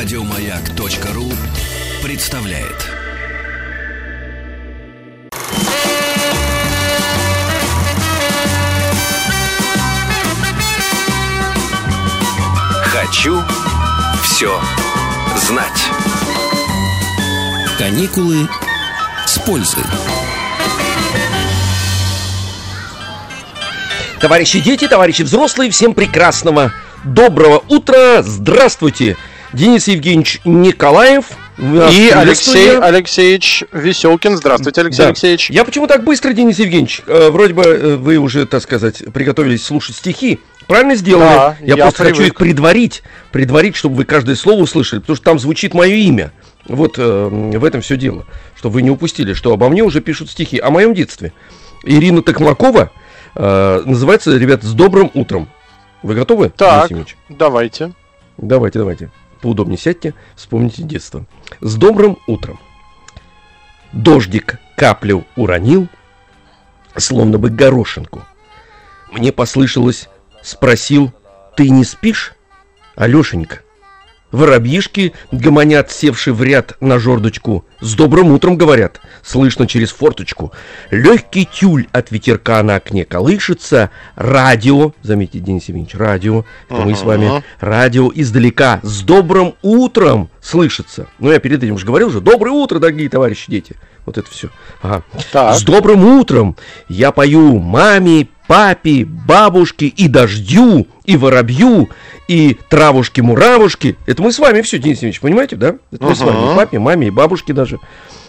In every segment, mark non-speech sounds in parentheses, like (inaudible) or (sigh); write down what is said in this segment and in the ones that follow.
Радиомаяк.ру представляет. Хочу все знать. Каникулы с пользой. Товарищи дети, товарищи взрослые, всем прекрасного доброго утра, здравствуйте! Денис Евгеньевич Николаев. И Алексей. Алексеевич Веселкин. Здравствуйте, Алексей Да. Алексеевич. Я почему так быстро, Денис Евгеньевич? Э, вроде бы э, вы уже, так сказать, приготовились слушать стихи. Правильно сделали? Да, я, я просто хочу привык. их предварить, предварить, чтобы вы каждое слово услышали, потому что там звучит мое имя. Вот э, в этом все дело, чтобы вы не упустили, что обо мне уже пишут стихи о моем детстве. Ирина Токмакова э, называется, ребят, «С добрым утром». Вы готовы? Так, давайте. Давайте, давайте. Поудобнее сядьте, вспомните детство. С добрым утром. Дождик каплю уронил, словно бы горошинку. Мне послышалось, спросил, ты не спишь, Алешенька? Воробьишки гомонят, севшие в ряд на жердочку. С добрым утром, говорят, слышно через форточку. Легкий тюль от ветерка на окне колышется. Радио, заметьте, Денис Евгеньевич, радио, это мы с вами, радио издалека, с добрым утром слышится. Ну, я перед этим уже говорил же, доброе утро, дорогие товарищи, дети. Вот это все. Ага. Так. С добрым утром я пою маме, папе, бабушке и дождю, и воробью, и травушки-муравушки. Это мы с вами все, Денис Евгеньевич, понимаете, да? Это мы с вами, и папе, маме, и бабушке даже.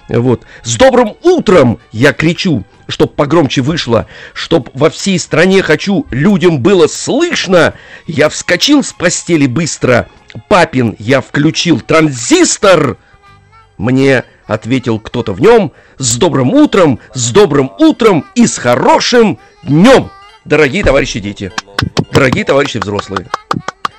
Вот. С добрым утром я кричу, чтоб погромче вышло, чтоб во всей стране хочу, людям было слышно. Я вскочил с постели быстро. Папин, я включил транзистор. Мне ответил кто-то в нем с добрым утром, с добрым утром и с хорошим днем, дорогие товарищи дети, дорогие товарищи взрослые.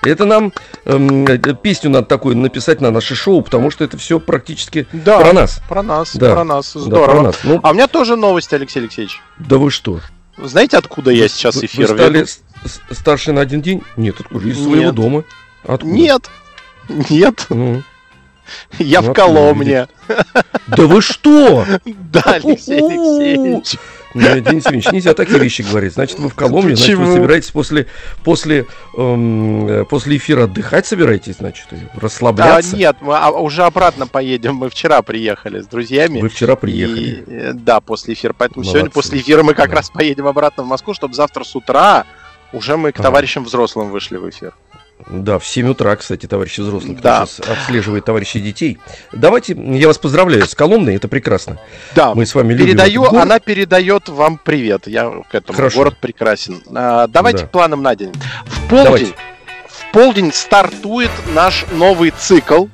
Это нам эм, э, песню надо такую написать на наше шоу, потому что это все практически Да, про нас. Про нас, Да. про нас. Да, Здорово. про нас. Ну, А у меня тоже новости, Алексей Алексеевич. да вы что? Знаете, откуда я сейчас Вы- эфир Вы стали веду? старше на один день? Нет, откуда? Из Нет. своего дома. Откуда? Нет. Нет, Ну. я Ну, в Коломне. Да вы что? (laughs) Да, Алексей Алексеевич. Ну, Денис Евгеньевич, нельзя такие вещи говорить. Значит, вы в Коломне, значит, вы собираетесь после, после, эм, э, после эфира отдыхать собираетесь, значит, А, расслабляться. нет, мы а, уже обратно поедем. Мы вчера приехали с друзьями. Вы вчера приехали. И, э, да, после эфира. Поэтому Молодцы. сегодня после эфира мы как Да. раз поедем обратно в Москву, чтобы завтра с утра уже мы к Ага. товарищам взрослым вышли в эфир. Да, в 7 утра, кстати, товарищи взрослые, кто Да. сейчас обслеживает товарищей детей. Давайте, я вас поздравляю с Коломной, это прекрасно. Да, Мы с вами любим передаю, город. она передает вам привет. Я к этому. Хорошо. Город прекрасен. А, давайте Да. к планам на день. В полдень, Давайте. в полдень стартует наш новый цикл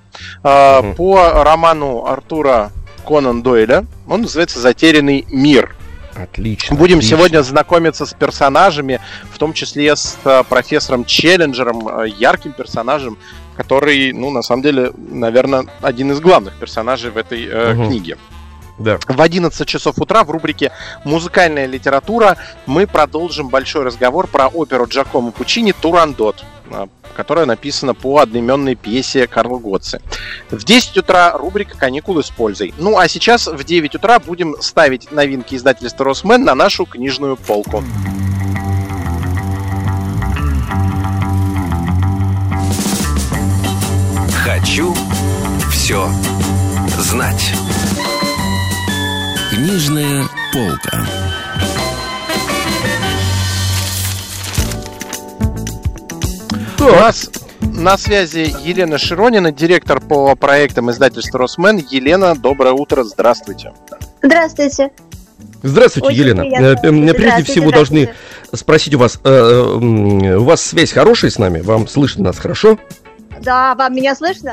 а, Мгм. по роману Артура Конан Дойля. Он называется «Затерянный мир». Отлично. Будем отлично. сегодня знакомиться с персонажами, в том числе с э, профессором Челленджером, э, ярким персонажем, который, ну, на самом деле, наверное, один из главных персонажей в этой э, книге. Да. В 11 часов утра в рубрике «Музыкальная литература» мы продолжим большой разговор про оперу Джакомо Пучини «Турандот», а, которая написана по одноименной пьесе Карла Готце. В 10 утра рубрика «Каникулы с пользой». Ну а сейчас в 9 утра будем ставить новинки издательства «Росмен» на нашу книжную полку. Хочу все знать. Книжная полка. У нас на связи Елена Широнина, директор по проектам издательства «Росмен». Елена, доброе утро, здравствуйте. Здравствуйте. Здравствуйте, Очень Елена. приятно. Э, Прежде Здравствуйте, всего должны спросить у вас, э, у вас связь хорошая с нами? Вам слышно нас хорошо? Да, вам меня слышно?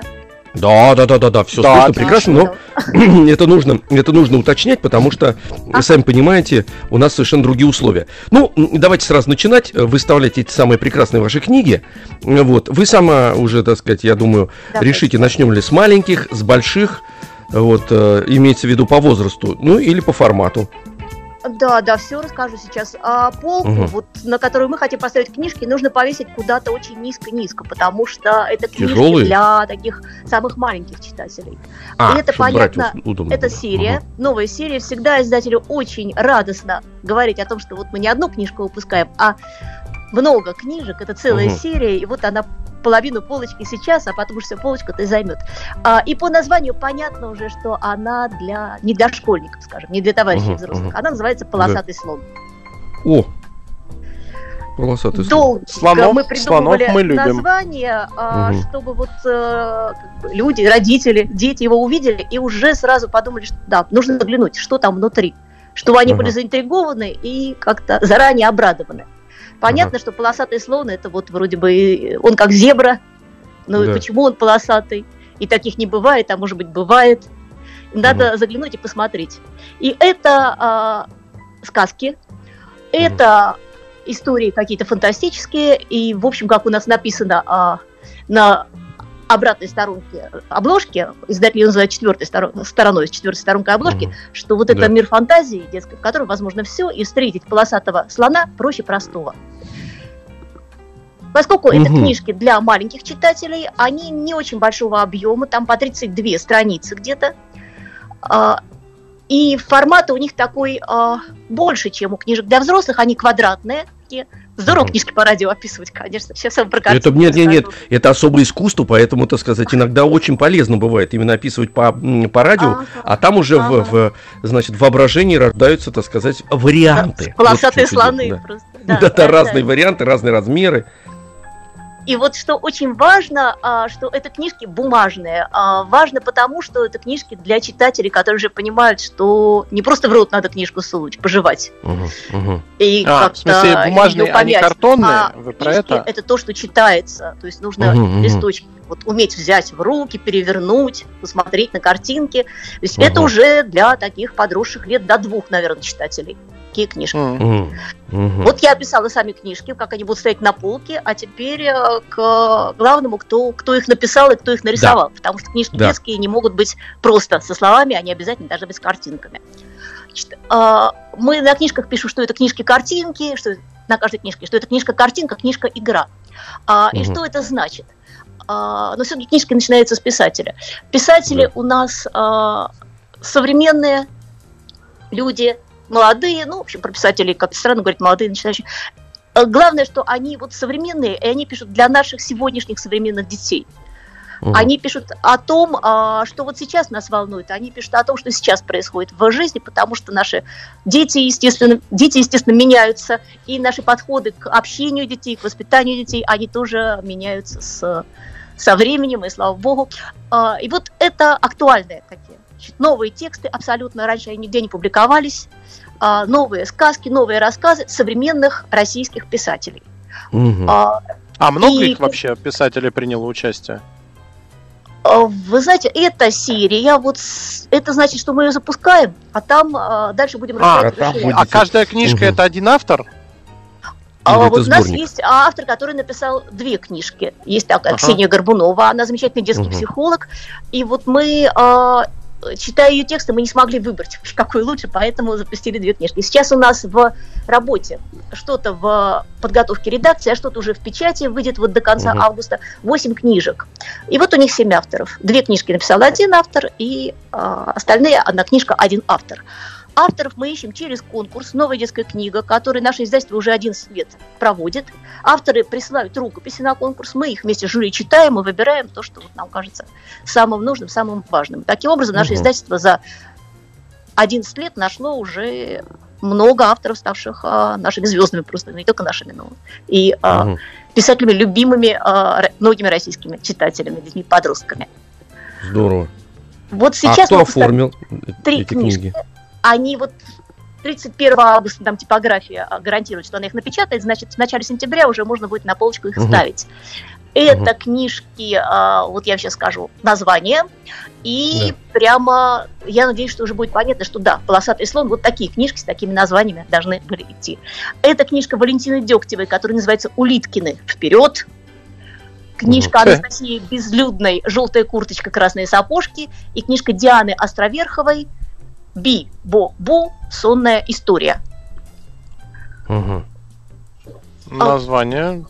Да, да, да, да, да, все Да, слышно отлично. прекрасно, но (clears throat) это нужно, это нужно уточнять, потому что, вы сами понимаете, у нас совершенно другие условия. Ну, давайте сразу начинать, э, выставлять эти самые прекрасные ваши книги. Э, Вот, вы сама уже, так сказать, я думаю, Давайте. решите, начнем ли с маленьких, с больших, вот, э, имеется в виду по возрасту, ну или по формату. Да, да, все расскажу сейчас. А полку, Мгм. вот, на которую мы хотим поставить книжки, нужно повесить куда-то очень низко-низко, потому что это книжки Тяжелые? для таких самых маленьких читателей. А, И это понятно, удобно Это серия, Мгм. новая серия. Всегда издателю очень радостно говорить о том, что вот мы не одну книжку выпускаем, а много книжек. Это целая Мгм. серия, и вот она половину полочки сейчас, а потом уж все полочку-то и займет. А, и по названию понятно уже, что она для не для школьников, скажем, не для товарищей Мгм, взрослых. мгм. Она называется «Полосатый слон». О, полосатый слон. Долго Слонов- мы придумывали слонов мы любим. название, Мгм. чтобы вот э, люди, родители, дети его увидели и уже сразу подумали, что да, нужно заглянуть, что там внутри, чтобы они Ага. были заинтригованы и как-то заранее обрадованы. Понятно, что полосатый слон это вот вроде бы он как зебра, но Да. почему он полосатый? И таких не бывает, а может быть бывает. Надо заглянуть и посмотреть. И это а, сказки, это истории какие-то фантастические, и, в общем, как у нас написано а, на обратной сторонке обложки, издатель ее называют четвертой сторон- стороной, четвертой сторонкой обложки, Мгм. что вот Да. это мир фантазии детской, в котором возможно все, и встретить полосатого слона проще простого. Поскольку это Мгм. книжки для маленьких читателей, они не очень большого объема, там по 32 страницы где-то. А, И формат у них такой а, больше, чем у книжек для взрослых, они квадратные. такие. Здорово книжки по радио описывать, конечно. Сейчас вам про Это нет, нет, нет, это особое искусство, поэтому, так сказать, иногда очень полезно бывает именно описывать по, по радио, Ага. а там уже в, Ага. в, значит, воображении рождаются, так сказать, варианты. Вот в Полосатые дело, слоны да. просто. Да, Да, (laughs) да, да, разные да. варианты, разные размеры. И вот что очень важно, а, что это книжки бумажные. А, Важно потому, что это книжки для читателей, которые уже понимают, что не просто в рот надо книжку сунуть, пожевать. Мгм, мгм. И А, в смысле, бумажные, а не картонные? А Вы про это? это то, что читается. То есть нужно мгм. листочки вот, уметь взять в руки, перевернуть, посмотреть на картинки. То есть Мгм. это уже для таких подросших лет до двух, наверное, читателей. Такие книжки. Мгм, мгм. Вот я описала сами книжки, как они будут стоять на полке, а теперь э, к главному, кто, кто их написал и кто их нарисовал. Потому что книжки Да. детские не могут быть просто со словами, они обязательно должны быть с картинками. Значит, э, мы на книжках пишем, что это книжки-картинки, что на каждой книжке, что это книжка-картинка, книжка-игра. А, И что это значит? А, но все-таки книжки начинаются с писателя. Писатели Да. у нас современные люди, молодые, ну, в общем, про писателей, как странно говорить, молодые начинающие. Э, Главное, что они вот современные, и они пишут для наших сегодняшних современных детей. Мгм. Они пишут о том, а, что вот сейчас нас волнует, они пишут о том, что сейчас происходит в жизни, потому что наши дети, естественно, дети, естественно, меняются, и наши подходы к общению детей, к воспитанию детей, они тоже меняются с, со временем, и слава богу. А, И вот это актуальные такие значит, новые тексты, абсолютно раньше они нигде не публиковались, а, новые сказки, новые рассказы современных российских писателей. Мгм. А, А много И- их вообще писателей приняло участие? А, Вы знаете, эта серия, вот с- это значит, что мы ее запускаем, а там а, дальше будем А, разбирать. а там. А каждая книжка Мгм. это один автор? А Или вот у нас есть автор, который написал две книжки. Есть такая Ага. Ксения Горбунова, она замечательный детский Мгм. психолог. И вот мы, а, читая ее тексты, мы не смогли выбрать, (laughs) какой лучше, поэтому запустили две книжки. Сейчас у нас в работе что-то в подготовке редакции, а что-то уже в печати выйдет вот до конца Мгм. августа. Восемь книжек. И вот у них семь авторов. Две книжки написал один автор, и а, остальные одна книжка, один автор. Авторов мы ищем через конкурс «Новая детская книга», который наше издательство уже 11 лет проводит. Авторы присылают рукописи на конкурс, мы их вместе с жюри читаем и выбираем то, что вот нам кажется самым нужным, самым важным. Таким образом, наше Мгм. издательство за 11 лет нашло уже много авторов, ставших а, нашими звездами просто, не только нашими, но и а, Мгм. писателями, любимыми а, многими российскими читателями, детьми, подростками. Здорово. Вот А сейчас кто мы поставили- оформил три эти книжки. книги? Они вот 31 августа там типография а, гарантирует, что она их напечатает, значит, в начале сентября уже можно будет на полочку их Мгм. ставить. Это Мгм. книжки, а, вот я сейчас скажу название, и Да. прямо я надеюсь, что уже будет понятно, что да, «Полосатый слон», вот такие книжки с такими названиями должны были идти. Это книжка Валентины Дегтевой, которая называется «Улиткины. Вперед!» Книжка Мгм. Би-бо-бу. Сонная история. Мгм. Название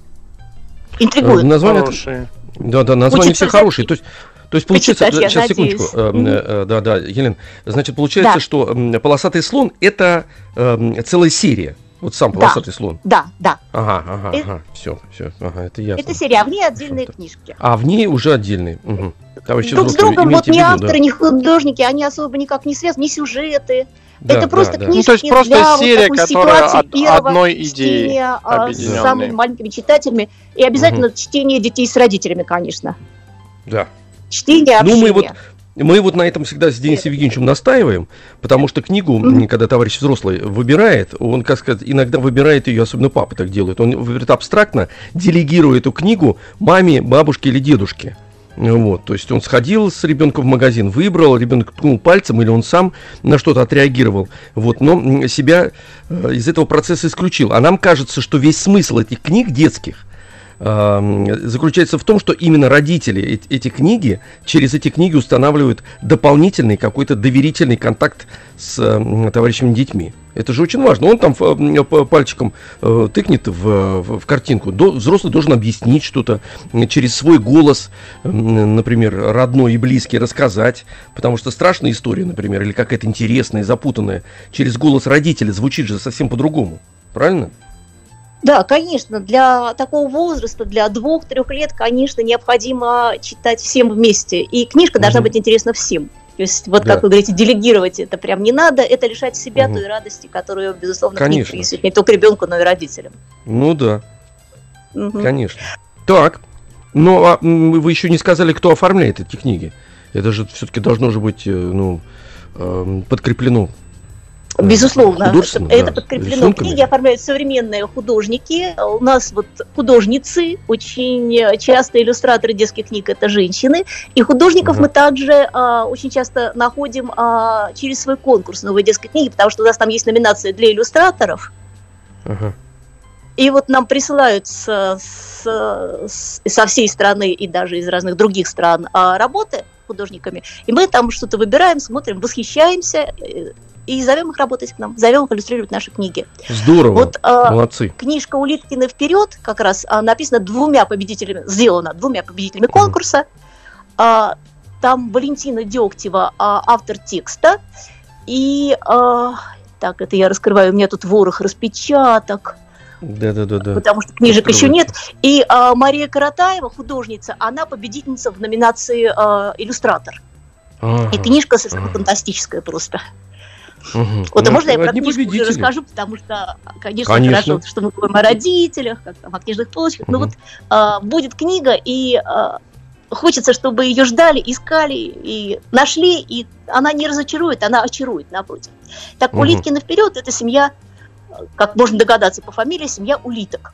Интригует. Э, Название... хорошее. Да, да, названия Хочется все хорошие. То есть, то есть получается, почитать, сейчас секундочку, надеюсь. э, э, да, да, Елена, значит, получается, Да. что м, полосатый слон это эм, целая серия. Вот сам Да. полосатый слон. Да, да. Ага, ага, Это- ага, все, все, ага, это ясно. Это серия, а в ней отдельные Что-то. книжки. А в ней уже отдельный. Угу. Товарищи Друг с другом вот ни виду, да. авторы, ни художники, они особо никак не связаны, ни сюжеты. Да, это да, просто да. книжки Ну, то есть просто для вот серия, такой которая ситуации од- первого одной чтения, а, с самыми маленькими читателями. И обязательно чтение детей с родителями, конечно. Да. Чтение, Ну, общение. мы вот Мы вот на этом всегда с Денисом Евгеньевичем настаиваем, потому что книгу, когда товарищ взрослый выбирает, он, как сказать, иногда выбирает ее, особенно папа так делает, он выбирает абстрактно, делегирует эту книгу маме, бабушке или дедушке. Вот, то есть он сходил с ребенком в магазин, выбрал, ребенок ткнул пальцем или он сам на что-то отреагировал, вот, но себя э, из этого процесса исключил. А нам кажется, что весь смысл этих книг детских эм, заключается в том, что именно родители эт- эти книги, через эти книги устанавливают дополнительный какой-то доверительный контакт с м, товарищами детьми. Это же очень важно. Он там ф- м, п- пальчиком э, тыкнет в, в- картинку. Взрослый должен объяснить что-то через свой голос, например, родной и близкий, рассказать. Потому что страшная история, например, или какая-то интересная, запутанная, через голос родителя звучит же совсем по-другому. Правильно? Да, конечно, для такого возраста, для двух-трех лет, конечно, необходимо читать всем вместе. И книжка должна Мгм. быть интересна всем. То есть, вот Да. как вы говорите, делегировать это прям не надо, это лишать себя Мгм. той радости, которую, безусловно, Конечно. принесет не только ребенку, но и родителям. Ну да. Мгм. Конечно. Так. Ну, а вы еще не сказали, кто оформляет эти книги. Это же все-таки должно же быть, э, ну, эм, подкреплено. Э, Безусловно, это да, подкреплено. рисунками. Книги оформляют современные художники. У нас вот художницы, очень часто иллюстраторы детских книг это женщины. И художников Мгм. мы также а, очень часто находим а, через свой конкурс новой детской книги, потому что у нас там есть номинация для иллюстраторов. Ага. И вот нам присылают с- с- с- со всей страны и даже из разных других стран а, работы художниками. И мы там что-то выбираем, смотрим, восхищаемся э, и зовем их работать к нам, зовем их иллюстрировать наши книги. Здорово. Вот а, Молодцы. книжка Улиткина вперед как раз а, написана двумя победителями, сделана двумя победителями конкурса. А, там Валентина Дегтева, а, автор текста, и а, так, это я раскрываю, у меня тут ворох распечаток, Да, да, да, да. потому что книжек еще Открывайте. нет. И а, Мария Каратаева, художница, она победительница в номинации а, иллюстратор. И книжка совершенно ага. фантастическая просто. Мгм. Вот, а Ну, можно я про книжку уже расскажу, потому что, конечно, Конечно. хорошо, что мы говорим о родителях, как там, о книжных полочках. Но Мгм. вот а, будет книга, и а, хочется, чтобы ее ждали, искали, и нашли, и она не разочарует, она очарует, напротив. Так, Мгм. Улиткина вперед, это семья, э, как можно догадаться по фамилии, семья улиток.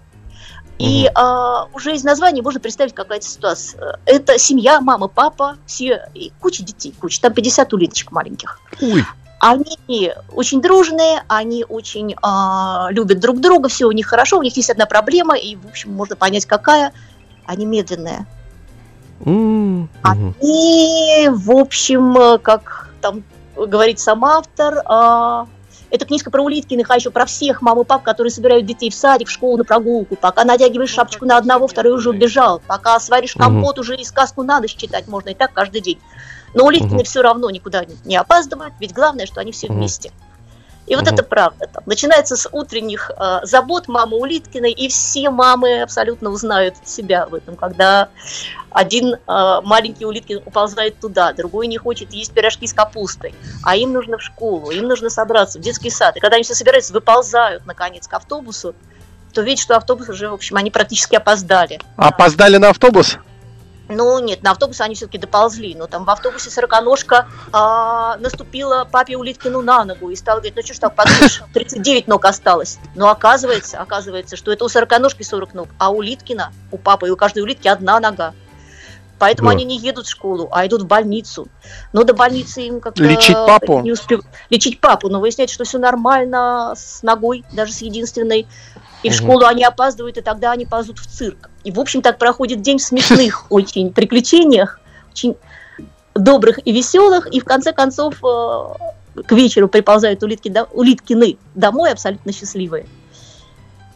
И а, уже из названия можно представить какая-то ситуация. Это семья, мама, папа, все, и куча детей, куча, там 50 улиточек маленьких. Ой, Они очень дружные, они очень а, любят друг друга, все у них хорошо, у них есть одна проблема, и, в общем, можно понять, какая. Они медленные. М, А мгм. И, в общем, э, как там говорит сам автор, а, это книжка про Улиткиных, а еще про всех мам и пап, которые собирают детей в садик, в школу на прогулку. Пока надягиваешь шапочку на одного, второй уже убежал. Пока сваришь компот, уже и сказку на ночь читать можно, и так каждый день. Но Улиткины Мгм. все равно никуда не- опаздывают, ведь главное, что они все Мгм. вместе. И вот Мгм. это правда. Там. Начинается с утренних э, забот мамы Улиткиной, и все мамы абсолютно узнают себя в этом, когда один э, маленький Улиткин уползает туда, другой не хочет есть пирожки с капустой, а им нужно в школу, им нужно собраться в детский сад. И когда они все собираются, выползают, наконец, к автобусу, то видят, что автобус уже, в общем, они практически опоздали. Опоздали на автобус? Ну, нет, на автобус они все-таки доползли. Но там в автобусе сороконожка а, наступила папе Улиткину на ногу и стала говорить, ну что ж так, подумаешь, 39 ног осталось. Но оказывается, оказывается, что это у сороконожки 40 ног, а у Улиткина, у папы и у каждой улитки одна нога. Поэтому Да. они не едут в школу, а идут в больницу. Но до больницы им как-то... Лечить папу? Не успев... Лечить папу, но выясняется, что все нормально с ногой, даже с единственной. И в школу они опаздывают, и тогда они ползут в цирк. И, в общем, так проходит день в смешных (laughs) очень приключениях, очень добрых и веселых. И, в конце концов, э, к вечеру приползают улитки, улиткины домой абсолютно счастливые.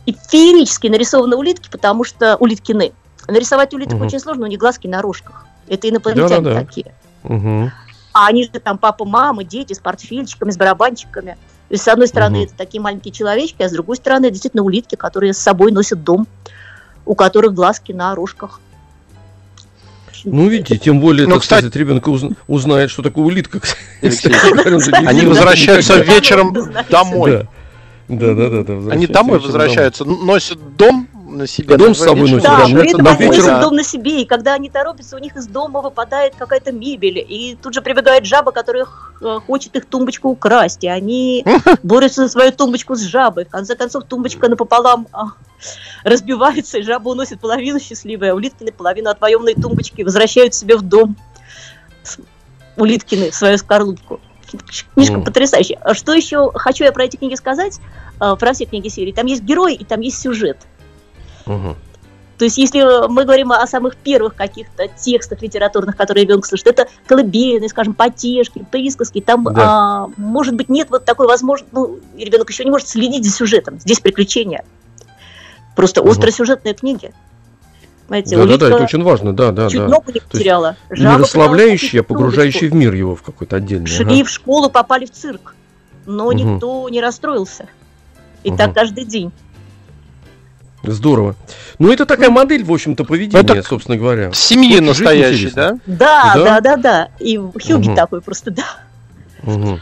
И феерически нарисованы улитки, потому что улиткины. Нарисовать улиток угу. очень сложно, у них глазки на рожках. Это инопланетяне да, да, да. такие. Угу. А они же там папа, мама, дети с портфельчиками, с барабанчиками. То есть, с одной стороны, угу. это такие маленькие человечки, а с другой стороны, действительно улитки, которые с собой носят дом, у которых глазки на рожках. Ну, видите, тем более, ну, так кстати, сказать, ребенок узнает, что такое улитка. (laughs) Они возвращаются вечером домой. Да, да, да. да Они домой возвращаются, носят дом на себе. Дом с собой носят. Да, при этом они носят дом на себе, и когда они торопятся, у них из дома выпадает какая-то мебель, и тут же прибегает жаба, которая э, хочет их тумбочку украсть, и они (laughs) борются за свою тумбочку с жабой. В конце концов, тумбочка напополам а, разбивается, и жаба уносит половину счастливой, а Улиткины половину отвоеванной тумбочки возвращают себе в дом. Улиткины свою скорлупку. Книжка mm. потрясающая. А что еще хочу я про эти книги сказать, э, про все книги серии? Там есть герой и там есть сюжет. Угу. То есть, если мы говорим о самых первых каких-то текстах литературных, которые ребенок слышит, это колыбельные, скажем, потешки, присказки, там, да. а, может быть, нет вот такой возможности, ну, ребенок еще не может следить за сюжетом, здесь приключения. Просто угу. остросюжетные книги. Понимаете, да, да, да, это очень важно, да, да, чуть да. ногу не потеряла. Не расслабляющий, а погружающий в мир его в какой-то отдельный. Шли ага. в школу, попали в цирк, но угу. никто не расстроился. И угу. так каждый день. Здорово. Ну, это такая модель, в общем-то, поведения, это собственно говоря. Семьи вот настоящей, да? Да, да, да, да. И Хьюги угу. такой просто, да. Угу.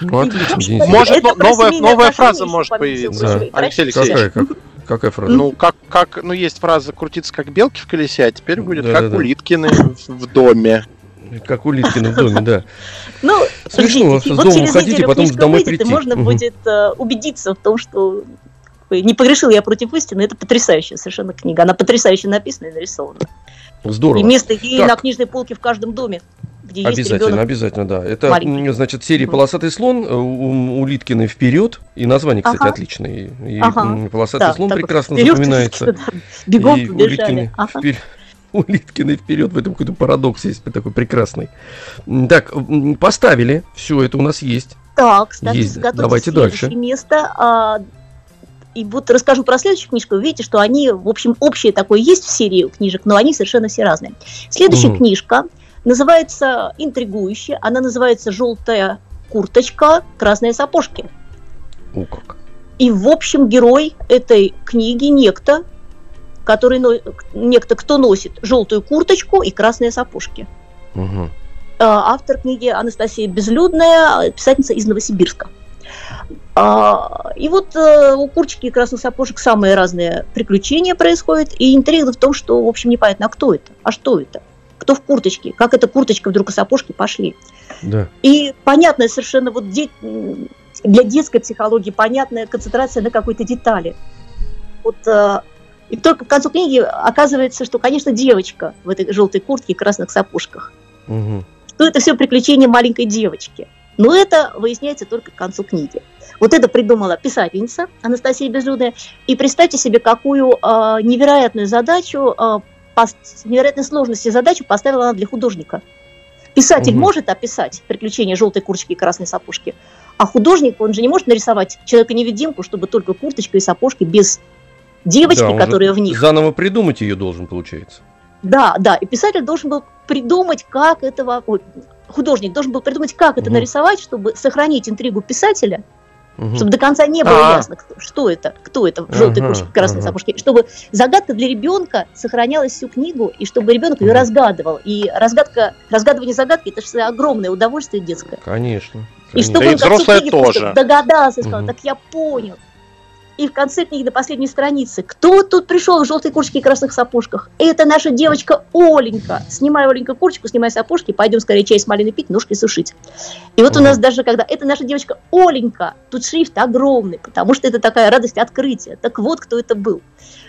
Ну, отлично, Денис. Может, новая, новая фраза может появиться. Да. Алексей Алексеевич. Какая, как, какая фраза? Ну, как, как, ну, есть фраза «крутиться как белки в колесе», а теперь будет да, «как да, улиткины да. в доме». Как улиткины в доме, да. Ну, Смешно, с дома хотите, потом домой прийти. Можно будет э, убедиться в том, что не погрешил я против истины, это потрясающая совершенно книга. Она потрясающе написана и нарисована. Здорово. И место ей так. на книжной полке в каждом доме. Где обязательно, есть обязательно, да. Это, маленький. значит, серия «Полосатый слон» э, у Улиткиной «Вперед». И название, кстати, ага. отличное. И ага. «Полосатый да, слон» прекрасно вперед, запоминается. Да. Бегом и побежали. Ага. Впер... Улиткины вперед, в этом какой-то парадокс есть такой прекрасный. Так, поставили, все это у нас есть. Так, кстати, есть. Давайте дальше. место. А, и вот расскажу про следующую книжку. Вы видите, что они, в общем, общее такое есть в серии книжек, но они совершенно все разные. Следующая угу. книжка называется интригующая. Она называется «Желтая курточка, красные сапожки». О, как. И, в общем, герой этой книги некто, который, некто, кто носит желтую курточку и красные сапожки. Угу. Автор книги Анастасия Безлюдная, писательница из Новосибирска. А, и вот э, у курчики и красных сапожек самые разные приключения происходят, и интрига в том, что, в общем, непонятно, а кто это, а что это, кто в курточке, как эта курточка вдруг и сапожки пошли. Да. И понятная совершенно вот де... для детской психологии понятная концентрация на какой-то детали. Вот э, и только к концу книги оказывается, что, конечно, девочка в этой желтой куртке и красных сапожках. Угу. Что это все приключение маленькой девочки. Но это выясняется только к концу книги. Вот это придумала писательница Анастасия Безлюдная. И представьте себе, какую э, невероятную задачу, э, пос, невероятной сложности задачу поставила она для художника. Писатель угу. может описать приключения желтой курточки и красной сапожки, а художник, он же не может нарисовать человека-невидимку, чтобы только курточка и сапожки без девочки, да, которая в них. Заново придумать ее должен, получается. Да, да, и писатель должен был придумать, как этого, ой, художник должен был придумать, как это нарисовать, чтобы сохранить интригу писателя, угу. чтобы до конца не было А-а-а. ясно, кто, что это, кто это в желтой ага, красной ага. сапожке, чтобы загадка для ребенка сохранялась всю книгу, и чтобы ребенок ее разгадывал. И разгадка, разгадывание загадки это же огромное удовольствие детское. Конечно. И чтобы да он и взрослые тоже. догадался, сказал, угу. так я понял и в конце книги на последней странице. Кто тут пришел в желтой курточке и красных сапожках? Это наша девочка Оленька. Снимай, Оленька, курточку, снимай сапожки, пойдем скорее чай с малиной пить, ножки сушить. И вот у нас даже, когда это наша девочка Оленька, тут шрифт огромный, потому что это такая радость открытия. Так вот, кто это был.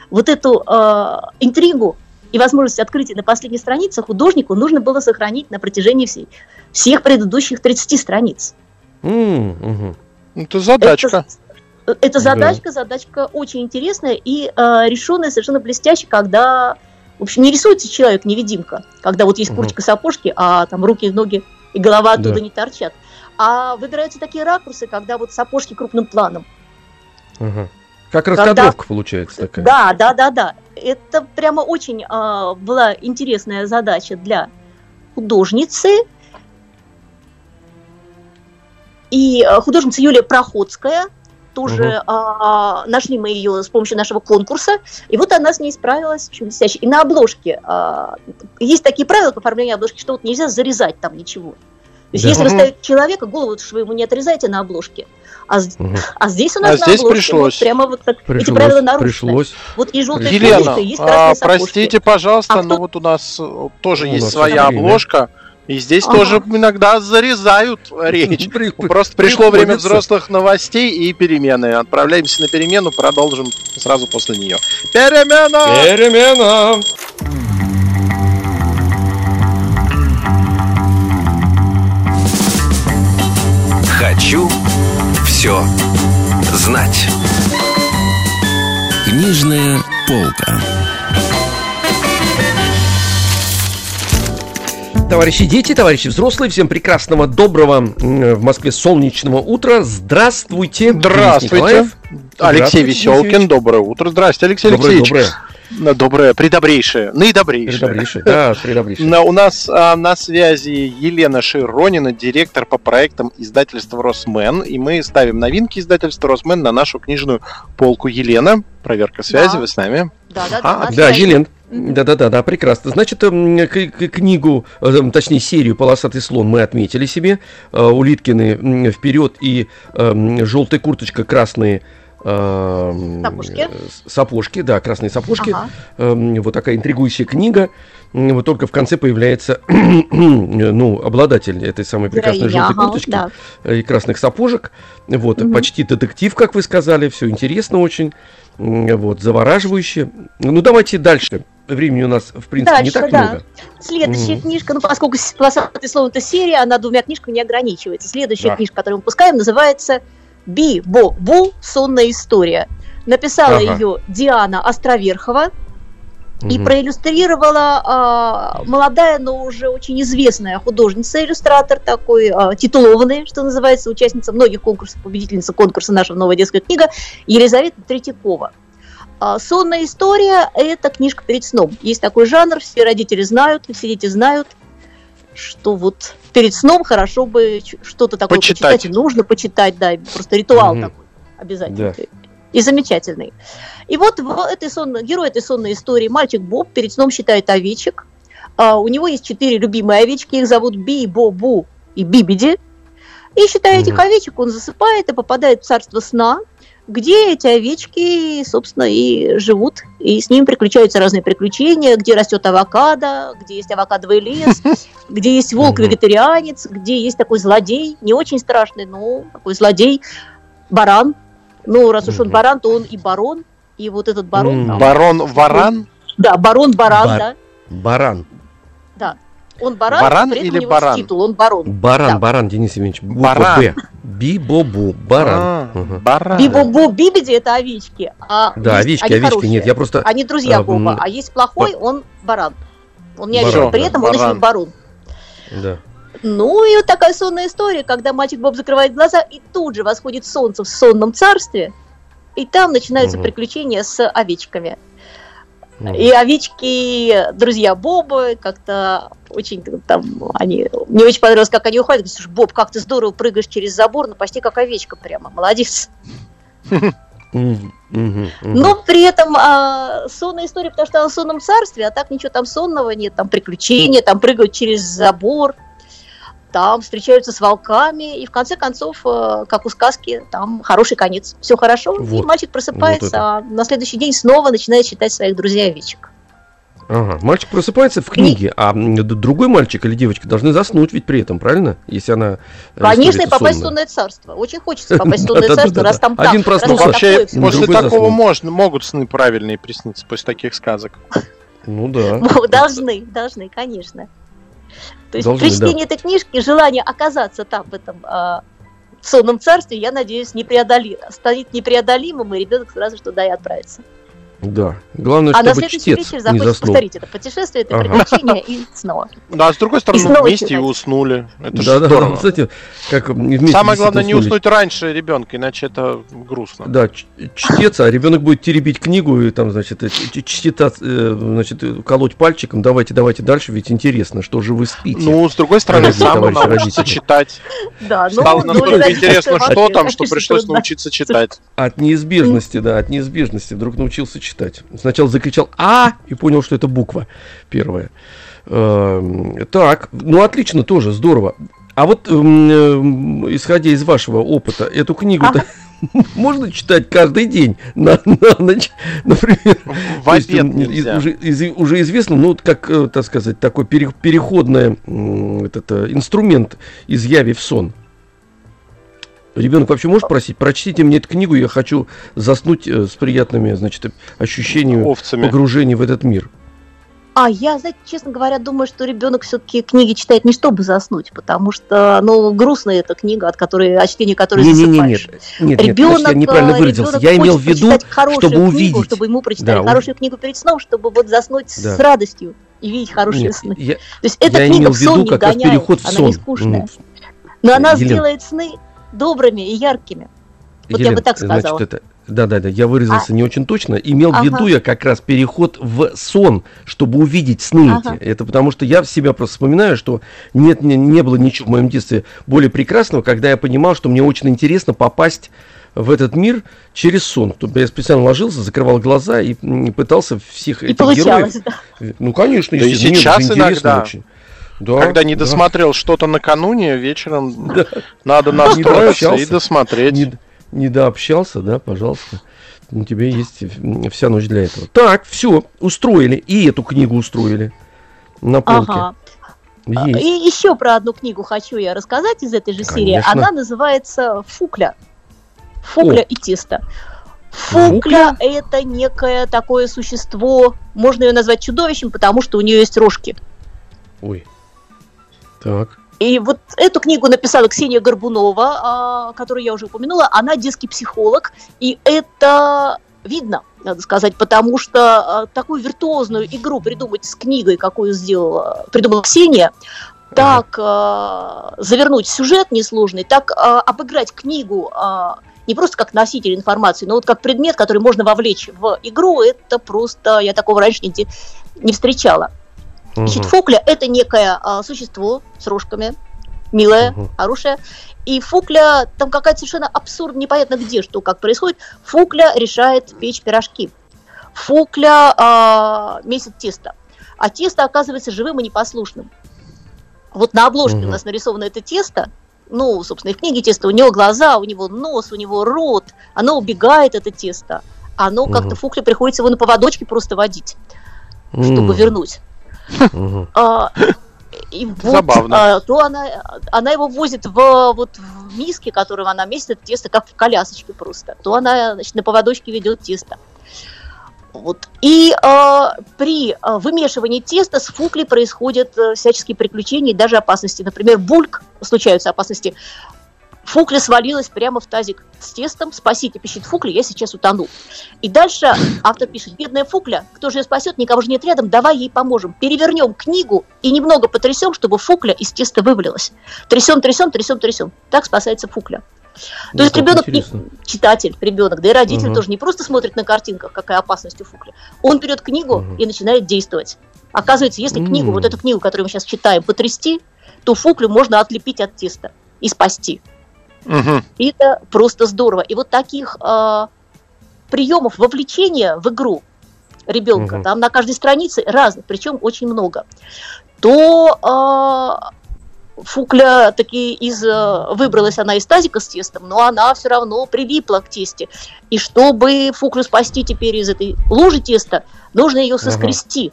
Вот эту э, интригу и возможность открытия на последней странице художнику нужно было сохранить на протяжении всей, всех предыдущих 30 страниц. Mm-hmm. Это задачка. Это, эта задачка, да. задачка очень интересная и э, решенная совершенно блестяще, когда, в общем, не рисуется человек невидимка, когда вот есть курточка, угу. сапожки, а там руки, ноги и голова оттуда да. не торчат. А выбираются такие ракурсы, когда вот сапожки крупным планом. Ага. Как Когда- раскадровка получается такая. Да, да, да, да. Это прямо очень а, была интересная задача для художницы. И а, художница Юлия Проходская, тоже а, нашли мы ее с помощью нашего конкурса, и вот она с ней справилась, в общем, блестяще. И на обложке а, есть такие правила по оформлению обложки, что вот нельзя зарезать там ничего. То есть, Да. если вы ставите человека, голову что вы ему не отрезаете на обложке. А, Мгм. а здесь у нас А на здесь обложке пришлось. вот прямо вот так эти Пришлось, правила нарушены. пришлось. Вот есть желтая Елена, есть а, простите, пожалуйста, А но кто- вот у нас э, тоже У есть нас своя время. обложка, и здесь Ага. тоже иногда зарезают (laughs) речь. При- Просто пришло время взрослых новостей и перемены. Отправляемся на перемену, продолжим сразу после нее. Перемена! Перемена! Хочу все знать. Книжная полка. Товарищи дети, товарищи взрослые, всем прекрасного, доброго в Москве солнечного утра. Здравствуйте. Здравствуйте. Алексей Здравствуйте, Веселкин, доброе утро. Здрасте, Алексей Доброе, Алексеевич. доброе. Доброе. Предобрейшее, наидобрейшее. Предобрейшее. Да, предобрейшее. На- у нас а, на связи Елена Широнина, директор по проектам издательства «Росмен», и мы ставим новинки издательства «Росмен» на нашу книжную полку. Елена, проверка связи, Да. вы с нами? Да, да, А, да. Да, нас Елен. Мгм. Да-да-да, да, прекрасно. Значит, эм, книгу, э, м, точнее серию «Полосатый слон» мы отметили себе. Э, Улиткины вперед и эм, желтая курточка, красные эм, Сапожки. э, Сапожки, да, красные сапожки. Ага. Эм, Вот такая интригующая книга. Вот только в конце появляется, (clears throat) ну, обладатель этой самой прекрасной Героиня, желтой ага, курточки да. и красных сапожек. Вот, Мгм. почти детектив, как вы сказали, все интересно очень, вот, завораживающе. Ну, давайте дальше. Времени у нас, в принципе, не Дальше, так да. много. Следующая Мгм. книжка, ну поскольку полосатый слово это серия, она двумя книжками не ограничивается. Следующая Да. книжка, которую мы выпускаем, называется Би Бо Бу Сонная история. Написала Ага. ее Диана Островерхова и Мгм. проиллюстрировала а, молодая, но уже очень известная художница-иллюстратор такой, а, титулованная, что называется, участница многих конкурсов, победительница конкурса «Наша новая детская книга» Елизавета Третьякова. А, Сонная история – это книжка перед сном. Есть такой жанр, все родители знают, все дети знают, что вот перед сном хорошо бы что-то такое Почитать. почитать. нужно почитать, да, просто ритуал Мгм. такой обязательно. Да. И замечательный. И вот в этой сонной, герой этой сонной истории, мальчик Боб, перед сном считает овечек. А, у него есть четыре любимые овечки, их зовут Би, Бо, Бу и Бибиди. И считая этих Мгм. овечек, он засыпает и попадает в царство сна, где эти овечки, собственно, и живут. И с ними приключаются разные приключения, где растет авокадо, где есть авокадовый лес, (laughs) где есть волк-вегетарианец, где есть такой злодей, не очень страшный, но такой злодей, баран. Ну, раз уж он баран, то он и барон. И вот этот барон... М. там- Барон Варан? Да, барон-баран, Бар- да. Баран. Да. Он баран, Баран при этом или у него баран? титул, он барон. Баран, Да. баран, Денис Евгеньевич. Баран. Б. Би-бо-бу. Баран. А, Ага. Баран. Би-бо-бо, бибиди – это овечки. А Да, есть- овечки, они овечки. хорошие. Нет, я просто... Они друзья а, Боба, м, а есть плохой, он баран. Он не Баран, овечка, при этом он еще баран. и барон. Да. Ну и вот такая сонная история, когда мальчик Боб закрывает глаза, и тут же восходит солнце в сонном царстве, и там начинаются Мгм. приключения с овечками. Мгм. И овечки, друзья Боба, как-то очень там, они, мне очень понравилось, как они уходят. Слушай, Боб, как ты здорово прыгаешь через забор, ну почти как овечка прямо, молодец. Но при этом а, сонная история, потому что она в сонном царстве, а так ничего там сонного нет, там приключения, там прыгают через забор, там встречаются с волками, и в конце концов, э, как у сказки, там хороший конец. Все хорошо, и Вот. мальчик просыпается, Вот это. а на следующий день снова начинает считать своих друзей овечек. Ага. Мальчик просыпается в книге, а м, д- другой мальчик или девочка должны заснуть ведь при этом, правильно? Если она... э, Конечно, и попасть в сонная. сонное царство. Очень хочется попасть в сонное Да-да-да-да. царство, раз там Один проснулся, Вообще, после такого можно, могут сны правильные присниться после таких сказок. Ну да. (laughs) Должны, должны, конечно. То есть Должны, при чтении этой книжки желание оказаться там, в этом а, сонном царстве, я надеюсь, непреодолимо, станет непреодолимым, и ребенок сразу же туда и отправится. Да. Главное, А на чтобы следующий чтец вечер не захочется заснул. повторить это путешествие, это Ага. приключение и снова. Ну, а с другой стороны, вместе и уснули. Это же Да, да, здорово. да. Кстати, как вместе Самое главное, не уснуть раньше ребенка, иначе это грустно. Да, чтец, а ребенок будет теребить книгу и там, значит, э, ч- ч- чтета, э, значит, э, колоть пальчиком. Давайте, давайте дальше, ведь интересно, что же вы спите. Ну, с другой стороны, сам научится читать. Да, ну, Стало ну, настолько интересно, что там, что пришлось научиться читать. От неизбежности, да, от неизбежности вдруг научился читать. Сначала закричал «А!» и понял, что это буква первая. Эм, Так, ну отлично тоже, здорово. А вот, эм, эм, исходя из вашего опыта, эту книгу (laughs) можно читать каждый день на, на ночь, (laughs) например? В есть, обед нельзя. уже, из- уже известно, ну, вот как, э, так сказать, такой пере- переходный этот, э, инструмент из яви в сон. Ребенок вообще может просить, прочтите мне эту книгу, я хочу заснуть э, с приятными, значит, ощущениями Овцами. погружения в этот мир. А я, знаете, честно говоря, думаю, что ребенок все-таки книги читает не чтобы заснуть, потому что, ну, грустная эта книга, от которой, от чтения которой Не-не-не, нет, засыпаешь. нет, нет, Ребенок, значит, я неправильно э, выразился. Я имел в виду, чтобы книгу, увидеть. чтобы ему прочитали Да, у- хорошую книгу перед сном, чтобы вот заснуть Да. с радостью и видеть хорошие нет, сны. я, То есть эта я книга имел в в виду сон не как раз вгоняет, переход в она сон. не скучная. Но она Елена. сделает сны добрыми и яркими. Вот я бы так сказала. Значит, это, да, да, да, я выразился не очень точно. Имел в Ага. виду я как раз переход в сон, чтобы увидеть сны Ага. эти. Это потому что я в себя просто вспоминаю, что нет, не, не было ничего в моем детстве более прекрасного, когда я понимал, что мне очень интересно попасть в этот мир через сон. То Я специально ложился, закрывал глаза и пытался всех И этих героев. да. Ну, конечно, Да и сейчас иногда. очень. Да, Когда не да. досмотрел что-то накануне, вечером Да. надо настроиться и досмотреть. не, не дообщался, да, пожалуйста. У тебя есть вся ночь для этого. Так, все, устроили. И эту книгу устроили. На полке. Ага. Есть. И еще про одну книгу хочу я рассказать из этой же серии. Конечно. Она называется «Фукля». Фукля О. и тесто. Фукля? Фукля – это некое такое существо, можно ее назвать чудовищем, потому что у нее есть рожки. Ой. Так. И вот эту книгу написала Ксения Горбунова, а, которую я уже упомянула. Она детский психолог, и это видно, надо сказать, потому что а, такую виртуозную игру придумать с книгой, какую сделала, придумала Ксения, так а, завернуть сюжет несложный, так обыграть книгу не просто как носитель информации, но вот как предмет, который можно вовлечь в игру, это просто я такого раньше не, не встречала. Значит, фукля – это некое а, существо с рожками, милое, Мгм. хорошее. И фукля, там какая-то совершенно абсурд, непонятно где, что, как происходит. Фукля решает печь пирожки. Фукля а, месит тесто. А тесто оказывается живым и непослушным. Вот на обложке Мгм. у нас нарисовано это тесто. Ну, собственно, и в книге тесто. У него глаза, у него нос, у него рот. Оно убегает, это тесто. Оно как-то фукле приходится его на поводочке просто водить, чтобы М, вернуть. А, и вот, Забавно. а, то она, она его возит в, вот, в миске, которую она месит, это тесто, как в колясочке просто. То она значит, на поводочке ведет тесто. Вот. И а, при а, вымешивании теста с фукли происходят а, всяческие приключения и даже опасности. Например, бульк, случаются опасности. Фукля свалилась прямо в тазик с тестом. Спасите, пищит Фукля, я сейчас утону. И дальше автор пишет, бедная Фукля, кто же ее спасет, никого же нет рядом, давай ей поможем. Перевернем книгу и немного потрясем, чтобы Фукля из теста вывалилась. Трясем, трясем, трясем, трясем. Так спасается Фукля. То Ну, есть ребенок, не- читатель, ребенок, да и родитель Мгм. тоже не просто смотрит на картинках, какая опасность у Фукля. Он берет книгу Мгм. и начинает действовать. Оказывается, если книгу, М. вот эту книгу, которую мы сейчас читаем, потрясти, то Фуклю можно отлепить от теста и спасти. Мгм. И это просто здорово. И вот таких а, приемов вовлечения в игру ребенка, Мгм. там на каждой странице разных, причем очень много, то а, Фукля таки из, а, выбралась она из тазика с тестом, но она все равно прилипла к тесте. И чтобы Фуклю спасти теперь из этой лужи теста, нужно ее соскрести.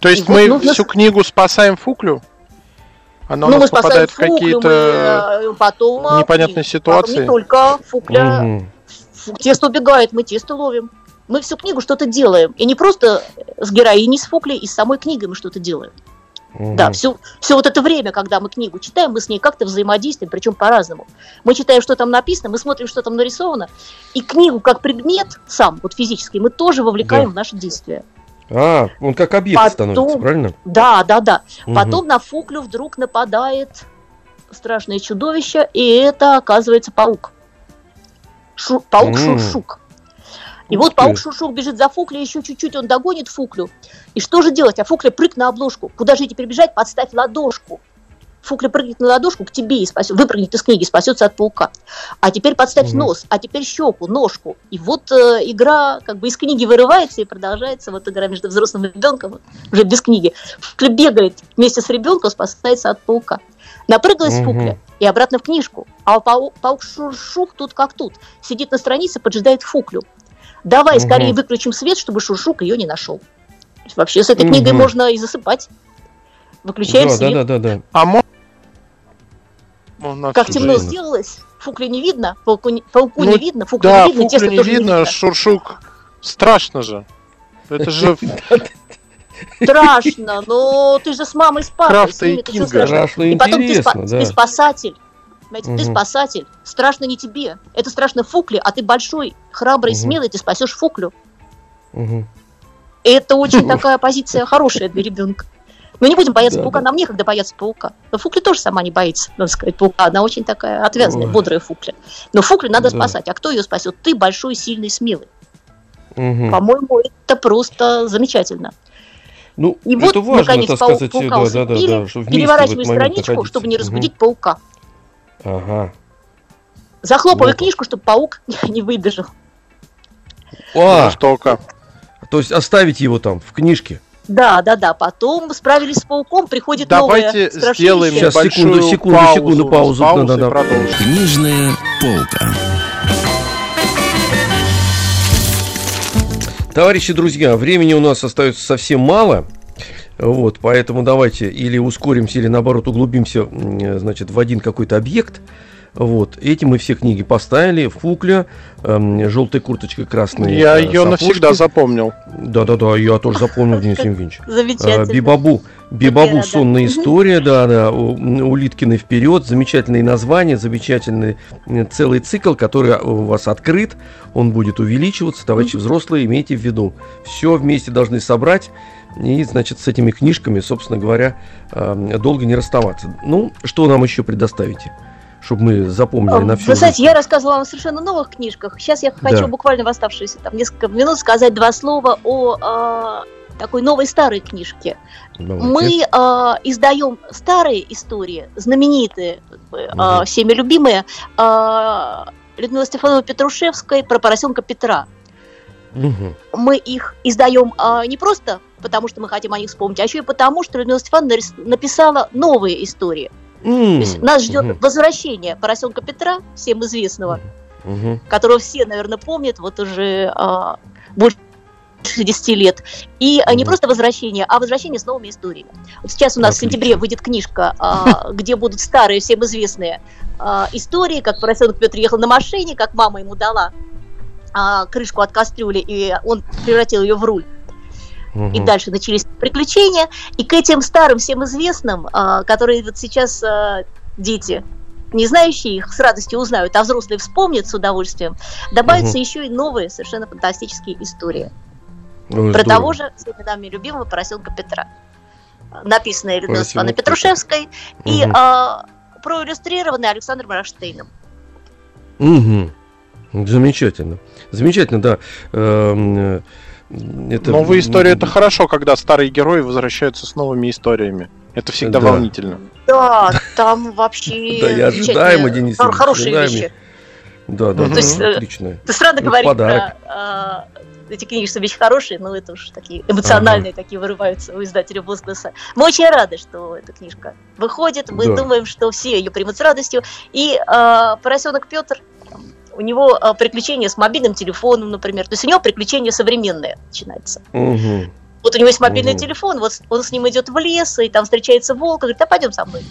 То есть И вот мы нужно всю книгу спасаем Фуклю? Она у ну, мы нас попадает в какие-то... мы, э, потом, а, непонятные и- ситуации. потом Не только Фукля. Фу, Тесто убегает, мы тесто ловим. Мы всю книгу что-то делаем. И не просто с героиней, с Фуклей, и с самой книгой мы что-то делаем. Мгм. Да, все, все вот это время, когда мы книгу читаем, мы с ней как-то взаимодействуем, причем по-разному. Мы читаем, что там написано, мы смотрим, что там нарисовано, и книгу как предмет сам, вот физический, мы тоже вовлекаем Да. в наши действия. А, он как объект Потом- становится, правильно? Да, да, да. Мгм. Потом на Фуклю вдруг нападает страшное чудовище, и это оказывается паук. Шу- паук М. Шуршук. И вот паук Шуршук бежит за Фуклей, еще чуть-чуть он догонит Фуклю. И что же делать? А Фукля прыг на обложку. Куда же теперь бежать? Подставь ладошку. Фукля прыгнет на ладошку к тебе и спасет, выпрыгнет из книги, спасется от паука. А теперь подставь Мгм. нос, а теперь щеку, ножку. И вот э, игра как бы из книги вырывается и продолжается. Вот игра между взрослым и ребенком, уже без книги. Фукля бегает вместе с ребенком, спасается от паука. Напрыгалась Мгм. Фукля и обратно в книжку. А пау- паук Шуршук тут как тут. Сидит на странице, поджидает Фуклю. Давай Мгм. скорее выключим свет, чтобы Шуршук ее не нашел. Вообще с этой книгой Мгм. можно и засыпать. Выключаем Да, свет. да, да, да, да. А Как темно Жена. сделалось, Фукля не видно, пауку не, пауку Ну, не видно, Фукля Да, не видно, тесто не тоже видно, Шуршук. Страшно же. Это же (laughs) Страшно, но ты же с мамой с папой, Крафта с ними и Кинга. страшно. И потом ты, спа- да. ты спасатель. Понимаете, ты Мгм. спасатель. Страшно не тебе. Это страшно Фукле, а ты большой, храбрый, Мгм. смелый, ты спасешь Фуклю. И это очень (laughs) такая позиция хорошая для ребенка. Мы не будем бояться Да, паука, да. нам некогда бояться паука. Но Фукля тоже сама не боится, надо сказать, паука. Она очень такая отвязная, Ой. бодрая Фукля. Но Фуклю надо Да. спасать. А кто ее спасет? Ты большой, сильный, смелый. Мгм. По-моему, это просто замечательно. Ну, И вот, это важно, наконец, так пау- сказать, паука да, да, да, да, момент страничку, находиться. чтобы не разбудить паука. Ага. Захлопывай Ну. книжку, чтобы паук (laughs) не выбежал. А, жестоко. то есть оставить его там, в книжке. Да, да, да. Потом справились с пауком, приходит Давайте новое сделаем Сейчас, секунду, секунду, паузу, секунду, паузу, паузу да, да, да. Книжная полка. Товарищи друзья, времени у нас остается совсем мало. Вот, поэтому давайте или ускоримся, или наоборот углубимся, значит, в один какой-то объект. Вот, эти мы все книги поставили. Фукля, эм, желтая курточка, красные Я э, ее сапожки. навсегда запомнил. Да-да-да, я тоже запомнил, (laughs) Денис Евгеньевич. А, Замечательно. Бибабу, Бибабу сонная история, да, да, Улиткины вперед, замечательные названия, замечательный э, целый цикл, который у вас открыт, он будет увеличиваться, товарищи взрослые, имейте в виду, все вместе должны собрать и, значит, с этими книжками, собственно говоря, э, долго не расставаться. Ну, что нам еще предоставите, чтобы мы запомнили на всю Вы знаете, жизнь? я рассказывала вам о совершенно новых книжках. Сейчас я хочу Да. буквально в оставшиеся там несколько минут сказать два слова о а, такой новой старой книжке. Давайте. Мы а, издаем старые истории, знаменитые, а, Мгм. всеми любимые, а, Людмилы Стефановой Петрушевской про поросенка Петра. Мгм. Мы их издаем а, не просто потому, что мы хотим о них вспомнить, а еще и потому, что Людмила Стефановна написала новые истории. То М, есть нас ждет мгм, возвращение поросенка Петра, всем известного, мгм. которого все, наверное, помнят, вот уже а, больше 10 лет. И а, не просто возвращение, а возвращение с новыми историями. Вот сейчас у нас Отлично. в сентябре выйдет книжка, а, где будут старые, всем известные а, истории, как поросенок Петр ехал на машине, как мама ему дала а, крышку от кастрюли, и он превратил ее в руль. И Мгм. дальше начались приключения. И к этим старым, всем известным, а, которые вот сейчас а, дети, не знающие их, с радостью узнают, а взрослые вспомнят с удовольствием, добавятся Мгм. еще и новые, совершенно фантастические истории. Ой, Про здорово. того же всеми нами любимого поросенка Петра. Написанная Людмилой Степановной. Петрушевской и Мгм. а, проиллюстрированная Александром Раштейном. Мгм. Замечательно. Замечательно, да. Э, это- Новые истории это хорошо, когда старые герои возвращаются с новыми историями. Это всегда Да. волнительно. Да, там вообще (laughs) Да, и ожидаемо, Денис хорошие вещи. Да, да, Ну, да, то есть, э, отлично. Ты странно Это говорить подарок. про а, эти книги, что вещи хорошие, но это уж такие эмоциональные такие вырываются у издателя возгласа. Мы очень рады, что эта книжка выходит. Мы Да. думаем, что все ее примут с радостью. И а, поросенок Петр, у него а, приключения с мобильным телефоном, например. То есть у него приключения современные начинаются. Мгм. Вот у него есть мобильный Мгм. телефон, вот он с ним идет в лес, и там встречается волк, и говорит, а пойдем со мной.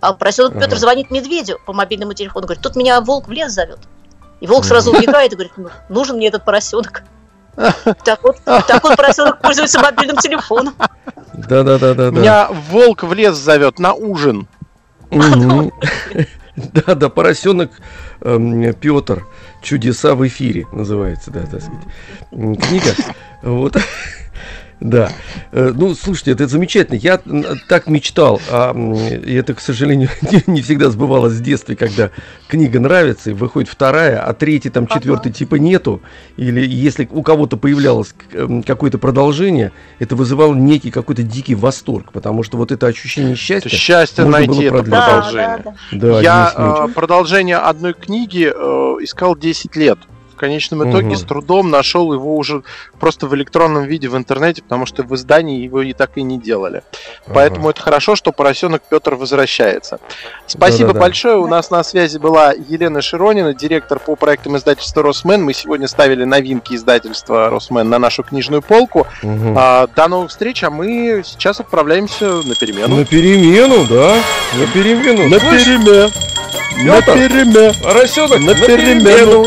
А поросенок Ага. Петр звонит медведю по мобильному телефону, говорит, тут меня волк в лес зовет. И волк сразу убегает и говорит, «Ну, нужен мне этот поросенок. (laughs) Так вот, так вот поросенок пользуется мобильным телефоном. Да-да-да-да. Меня волк в лес зовет на ужин. (laughs) (laughs) Да-да, поросенок эм, Петр. Чудеса в эфире называется, да, так сказать. Книга. Вот. (laughs) Да. Э, ну, слушайте, это замечательно. Я так мечтал, а это, к сожалению, (laughs) не всегда сбывалось с детства, когда книга нравится, и выходит вторая, а третья, там, четвертый типа нету. Или если у кого-то появлялось какое-то продолжение, это вызывало некий какой-то дикий восторг, потому что вот это ощущение счастья... Это счастье найти это продолжение. Да, да, да. Я э, продолжение одной книги э, искал 10 лет конечном итоге угу. с трудом нашел его уже просто в электронном виде в интернете, потому что в издании его и так и не делали. Ага. Поэтому это хорошо, что поросенок Петр возвращается. Спасибо Да-да-да. большое. У нас на связи была Елена Широнина, директор по проектам издательства Росмен. Мы сегодня ставили новинки издательства Росмен на нашу книжную полку. Угу. А, до новых встреч, а мы сейчас отправляемся на перемену. На перемену, да? На перемену. На перемену. На перемену. Поросенок на перемену.